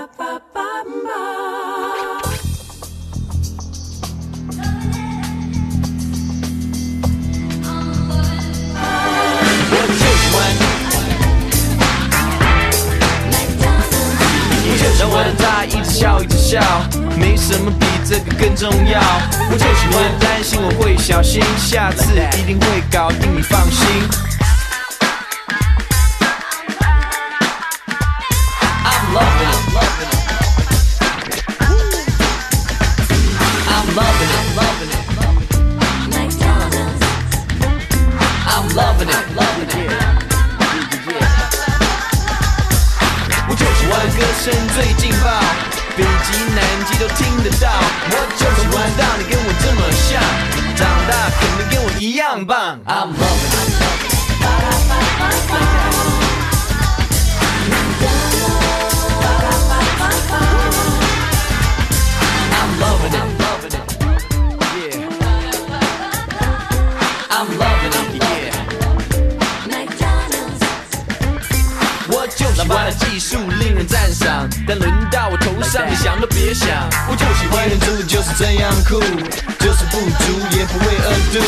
我就喜欢，我就喜欢他一直笑一直笑，没什么比这个更重要。我就喜欢担心我会小心，下次一定会搞定，你放心。一样棒。I'm loving 欢的技术令人赞赏，但轮到我头上，你想都别想。我就喜欢人族就是这样酷，就是不足也不会恶毒。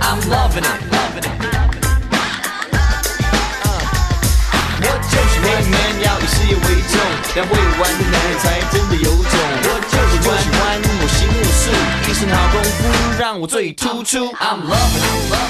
I'm loving it, loving it. 我就喜欢 man 要以事业为重，但会玩的男人才真的有种。我就喜欢我行我素，一身好功夫让我最突出。I'm loving it,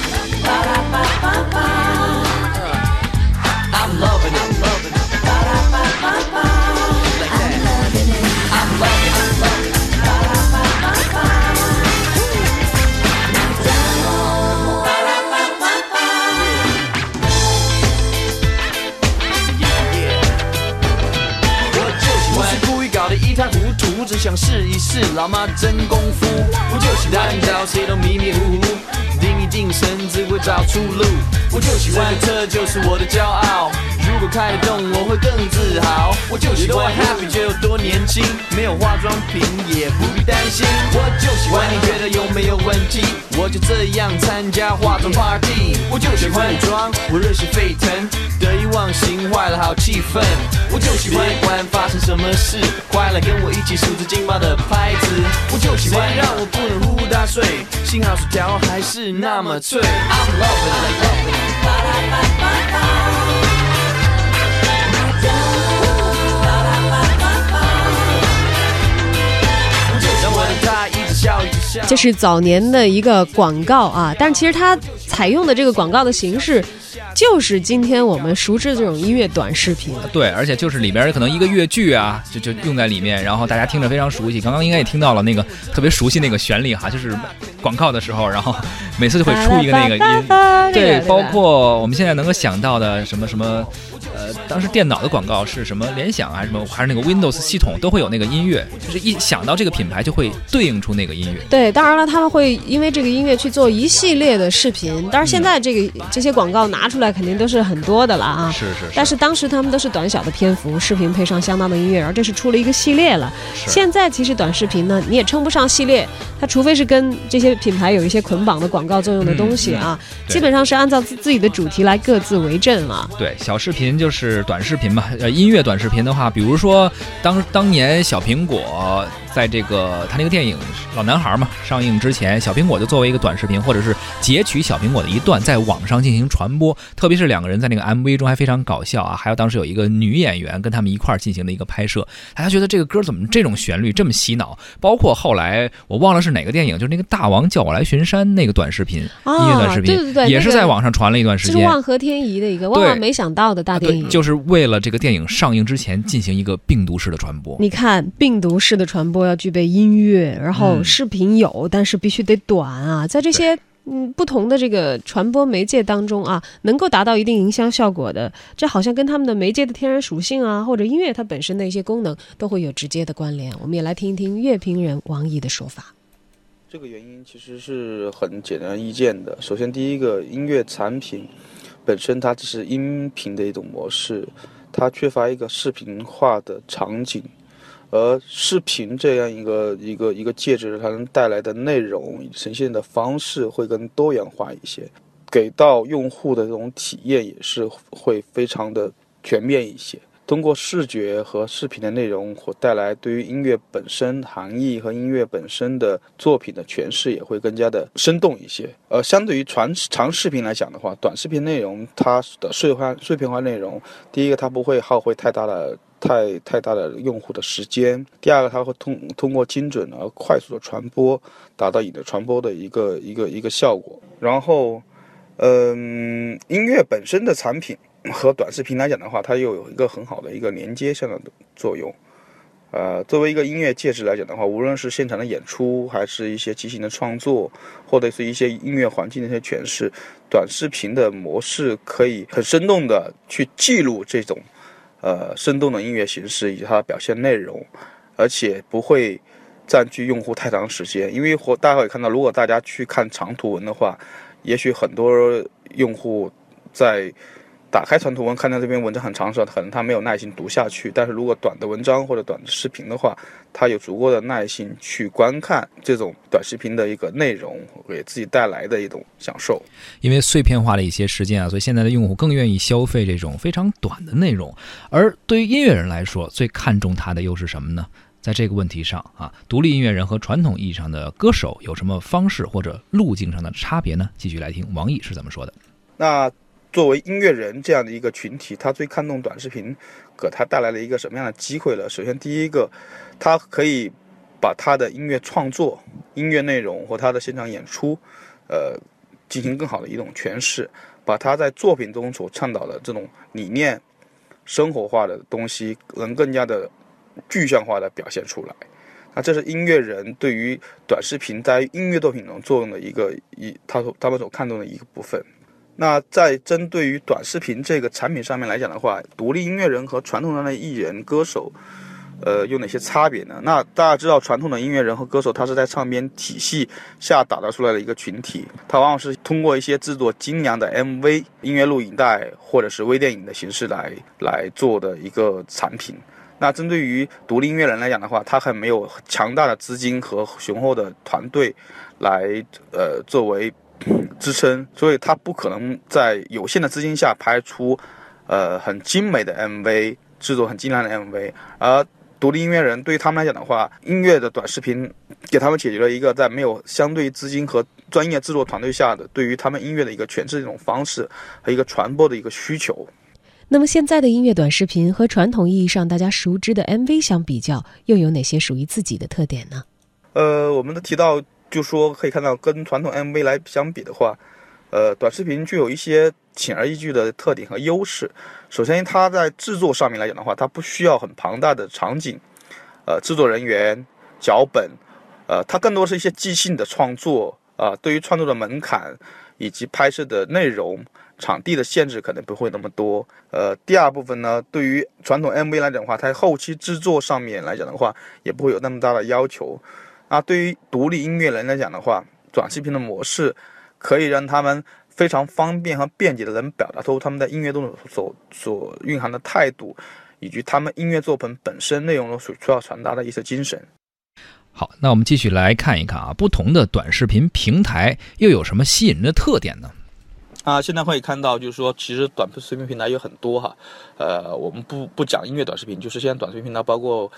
真功夫。我就喜欢找谁都迷迷糊糊，定一定神只会找出路。我就喜欢这个车就是我的骄傲，如果开得动我会更自豪。我就喜欢 happy 就有多年轻，没有化妆品也不必担心。我就喜欢你觉得有没有问题，我就这样参加化妆 party。我就喜欢女装，我热血沸腾，得意忘形坏了好气氛。我就喜欢不管发生什么事，快来跟我一起数着劲爆的拍子。我就喜欢让我不能呼呼大睡，幸好薯条还是那么脆。I'm loving it, 这是早年的一个广告啊，但是其实它采用的这个广告的形式，就是今天我们熟知的这种音乐短视频。对，而且就是里边可能一个乐句啊，就就用在里面，然后大家听着非常熟悉。刚刚应该也听到了那个特别熟悉那个旋律哈，就是广告的时候，然后每次就会出一个那个音。对，包括我们现在能够想到的什么什么，呃，当时电脑的广告是什么联想还是什么，还是那个 Windows 系统都会有那个音乐，就是一想到这个品牌就会对应出那个音乐。对，当然了，他们会因为这个音乐去做一系列的视频。但是，现在这个、这些广告拿出来肯定都是很多的了啊。是是是。但是当时他们都是短小的篇幅，视频配上相当的音乐，然后这是出了一个系列了。现在其实短视频呢，你也称不上系列，它除非是跟这些品牌有一些捆绑的广告作用的东西啊，嗯、基本上是按照自自己的主题来各自为政了。对，小视频就是短视频嘛。呃，音乐短视频的话，比如说当当年小苹果。在这个他那个电影《老男孩》嘛上映之前，小苹果就作为一个短视频，或者是截取小苹果的一段，在网上进行传播。特别是两个人在那个 MV 中还非常搞笑啊，还有当时有一个女演员跟他们一块儿进行的一个拍摄，大家觉得这个歌怎么这种旋律这么洗脑？包括后来我忘了是哪个电影，就是那个《大王叫我来巡山》那个短视频，哦、音乐短视频，对对对，也是在网上传了一段时间。是万和天宜的一个万万没想到的大电影，就是为了这个电影上映之前进行一个病毒式的传播。你看，病毒式的传播要具备音乐。乐，然后视频有，嗯、但是必须得短啊，在这些嗯不同的这个传播媒介当中啊，能够达到一定营销效果的，这好像跟他们的媒介的天然属性啊，或者音乐它本身的一些功能都会有直接的关联。我们也来听一听乐评人王毅的说法。这个原因其实是很简单易见的。首先，第一个，音乐产品本身它只是音频的一种模式，它缺乏一个视频化的场景。而视频这样一个一个一个介质，它能带来的内容呈现的方式会更多元化一些。给到用户的这种体验也是会非常的全面一些。通过视觉和视频的内容，或带来对于音乐本身含义和音乐本身的作品的诠释，也会更加的生动一些。呃，相对于传长视频来讲的话，短视频内容它的碎化碎片化内容，第一个它不会耗费太大的太太大的用户的时间，第二个它会通通过精准而快速的传播，达到你的传播的一个一个一个效果。然后，嗯，音乐本身的产品。和短视频来讲的话，它又有一个很好的一个连接上的作用。呃，作为一个音乐介质来讲的话，无论是现场的演出，还是一些即兴的创作，或者是一些音乐环境的一些诠释，短视频的模式可以很生动的去记录这种呃生动的音乐形式以及它的表现内容，而且不会占据用户太长时间。因为或大家可以看到，如果大家去看长图文的话，也许很多用户在打开长图文，看到这篇文章很长的时候，可能他没有耐心读下去。但是如果短的文章或者短的视频的话，他有足够的耐心去观看这种短视频的一个内容，给自己带来的一种享受。因为碎片化的一些时间啊，所以现在的用户更愿意消费这种非常短的内容。而对于音乐人来说，最看重它的又是什么呢？在这个问题上啊，独立音乐人和传统意义上的歌手有什么方式或者路径上的差别呢？继续来听王毅是怎么说的。那。作为音乐人这样的一个群体，他最看重短视频给他带来了一个什么样的机会了？首先，第一个，他可以把他的音乐创作、音乐内容和他的现场演出，呃，进行更好的一种诠释，把他在作品中所倡导的这种理念、生活化的东西，能更加的具象化的表现出来。那这是音乐人对于短视频在音乐作品中作用的一个一，他所他们所看重的一个部分。那在针对于短视频这个产品上面来讲的话，独立音乐人和传统上的艺人歌手，呃，有哪些差别呢？那大家知道，传统的音乐人和歌手，他是在唱片体系下打造出来的一个群体，他往往是通过一些制作精良的 MV、音乐录影带或者是微电影的形式来来做的一个产品。那针对于独立音乐人来讲的话，他还没有强大的资金和雄厚的团队来呃作为。支撑，所以他不可能在有限的资金下拍出，呃，很精美的 MV，制作很精良的 MV。而独立音乐人对于他们来讲的话，音乐的短视频给他们解决了一个在没有相对资金和专业制作团队下的对于他们音乐的一个诠释一种方式和一个传播的一个需求。那么现在的音乐短视频和传统意义上大家熟知的 MV 相比较，又有哪些属于自己的特点呢？呃，我们都提到。就说可以看到，跟传统 MV 来相比的话，呃，短视频具有一些显而易见的特点和优势。首先，它在制作上面来讲的话，它不需要很庞大的场景，呃，制作人员、脚本，呃，它更多是一些即兴的创作啊。对于创作的门槛以及拍摄的内容、场地的限制可能不会那么多。呃，第二部分呢，对于传统 MV 来讲的话，它后期制作上面来讲的话，也不会有那么大的要求。那对于独立音乐人来讲的话，短视频的模式可以让他们非常方便和便捷的能表达出他们在音乐中所所蕴含的态度，以及他们音乐作品本身内容中所需要传达的一些精神。好，那我们继续来看一看啊，不同的短视频平台又有什么吸引人的特点呢？啊，现在可以看到，就是说，其实短视频平台有很多哈，呃，我们不不讲音乐短视频，就是现在短视频平台包括，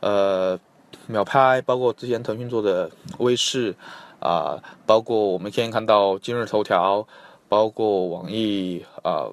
呃。秒拍，包括之前腾讯做的微视，啊，包括我们现在看到今日头条，包括网易啊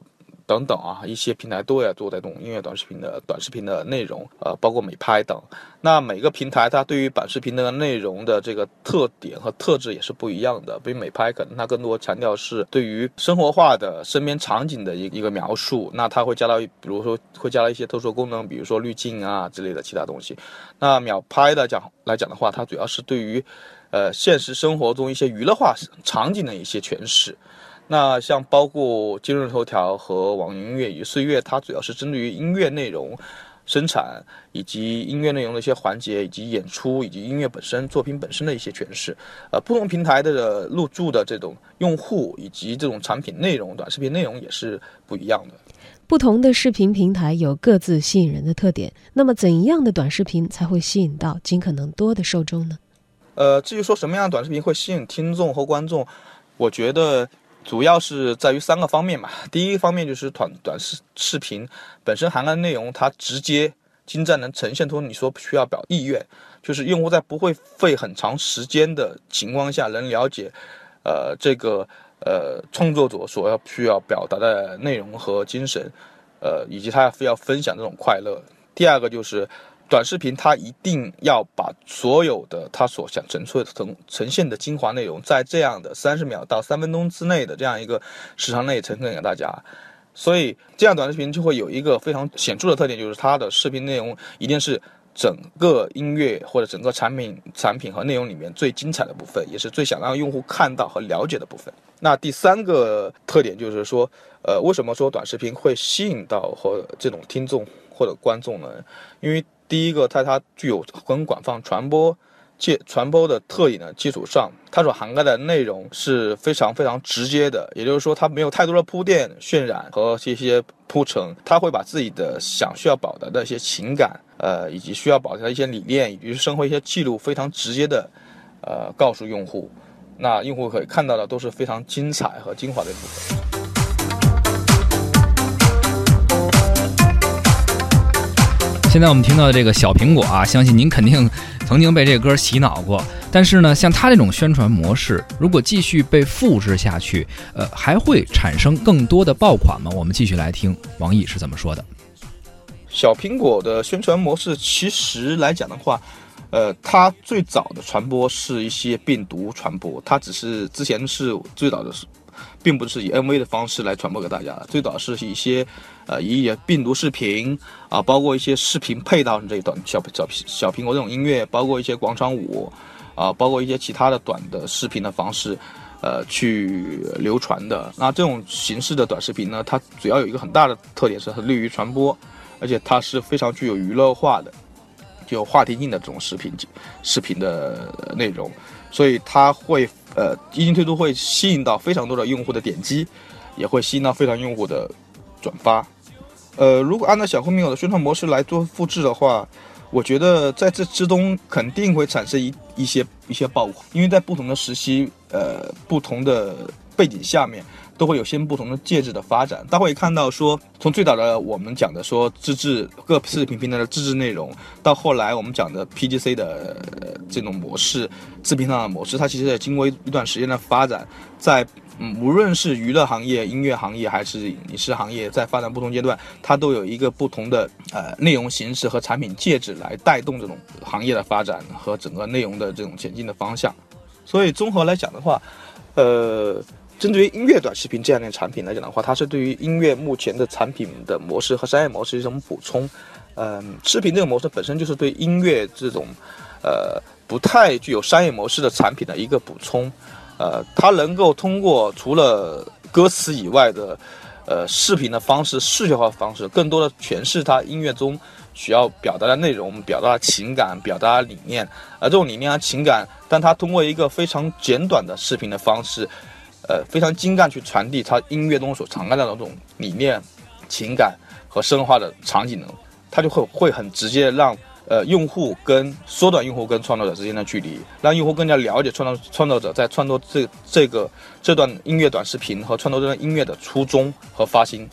等等啊，一些平台都在做这种音乐短视频的短视频的内容，呃，包括美拍等。那每个平台它对于短视频的内容的这个特点和特质也是不一样的。比如美拍可能它更多强调是对于生活化的身边场景的一一个描述，那它会加到比如说会加了一些特殊功能，比如说滤镜啊之类的其他东西。那秒拍的讲来讲的话，它主要是对于呃现实生活中一些娱乐化场景的一些诠释。那像包括今日头条和网易音乐与岁月，它主要是针对于音乐内容生产以及音乐内容的一些环节，以及演出以及音乐本身作品本身的一些诠释。呃，不同平台的入驻的这种用户以及这种产品内容、短视频内容也是不一样的。不同的视频平台有各自吸引人的特点。那么，怎样的短视频才会吸引到尽可能多的受众呢？呃，至于说什么样的短视频会吸引听众和观众，我觉得。主要是在于三个方面嘛。第一方面就是短短视视频本身涵盖内容，它直接精湛能呈现出你所需要表意愿，就是用户在不会费很长时间的情况下，能了解，呃，这个呃创作者所要需要表达的内容和精神，呃，以及他非要分享这种快乐。第二个就是短视频，它一定要把所有的它所想呈出呈呈现的精华内容，在这样的三十秒到三分钟之内的这样一个时长内呈现给大家。所以这样短视频就会有一个非常显著的特点，就是它的视频内容一定是整个音乐或者整个产品产品和内容里面最精彩的部分，也是最想让用户看到和了解的部分。那第三个特点就是说，呃，为什么说短视频会吸引到和这种听众？或者观众呢？因为第一个，在它具有很广泛传播、介传播的特点的基础上，它所涵盖的内容是非常非常直接的。也就是说，它没有太多的铺垫、渲染和这些铺陈，它会把自己的想需要表达的一些情感，呃，以及需要表达的一些理念，以及生活一些记录，非常直接的，呃，告诉用户。那用户可以看到的都是非常精彩和精华的部分。现在我们听到的这个小苹果啊，相信您肯定曾经被这歌洗脑过。但是呢，像它这种宣传模式，如果继续被复制下去，呃，还会产生更多的爆款吗？我们继续来听王毅是怎么说的。小苹果的宣传模式，其实来讲的话，呃，它最早的传播是一些病毒传播，它只是之前是最早的是。并不是以 MV 的方式来传播给大家，最早是一些，呃，以病毒视频啊，包括一些视频配套这一段小小小苹果这种音乐，包括一些广场舞，啊，包括一些其他的短的视频的方式，呃，去流传的。那这种形式的短视频呢，它主要有一个很大的特点是它利于传播，而且它是非常具有娱乐化的，具有话题性的这种视频视频的内容，所以它会。呃，一经推出会吸引到非常多的用户的点击，也会吸引到非常用户的转发。呃，如果按照小红米友的宣传模式来做复制的话，我觉得在这之中肯定会产生一一些一些爆款，因为在不同的时期，呃，不同的背景下面。都会有些不同的介质的发展，大家会看到说，从最早的我们讲的说自制各视频平台的自制内容，到后来我们讲的 PGC 的这种模式，视频上的模式，它其实也经过一段时间的发展，在嗯无论是娱乐行业、音乐行业还是影视行业，在发展不同阶段，它都有一个不同的呃内容形式和产品介质来带动这种行业的发展和整个内容的这种前进的方向。所以综合来讲的话，呃。针对于音乐短视频这样的产品来讲的话，它是对于音乐目前的产品的模式和商业模式一种补充。嗯，视频这个模式本身就是对音乐这种，呃，不太具有商业模式的产品的一个补充。呃，它能够通过除了歌词以外的，呃，视频的方式、视觉化方式，更多的诠释它音乐中需要表达的内容、表达的情感、表达理念。而这种理念和情感，但它通过一个非常简短的视频的方式。呃，非常精干去传递他音乐中所涵盖的那种理念、情感和深化的场景呢，他就会会很直接让呃用户跟缩短用户跟创作者之间的距离，让用户更加了解创造创作者在创作这这个这段音乐短视频和创作这段音乐的初衷和发心。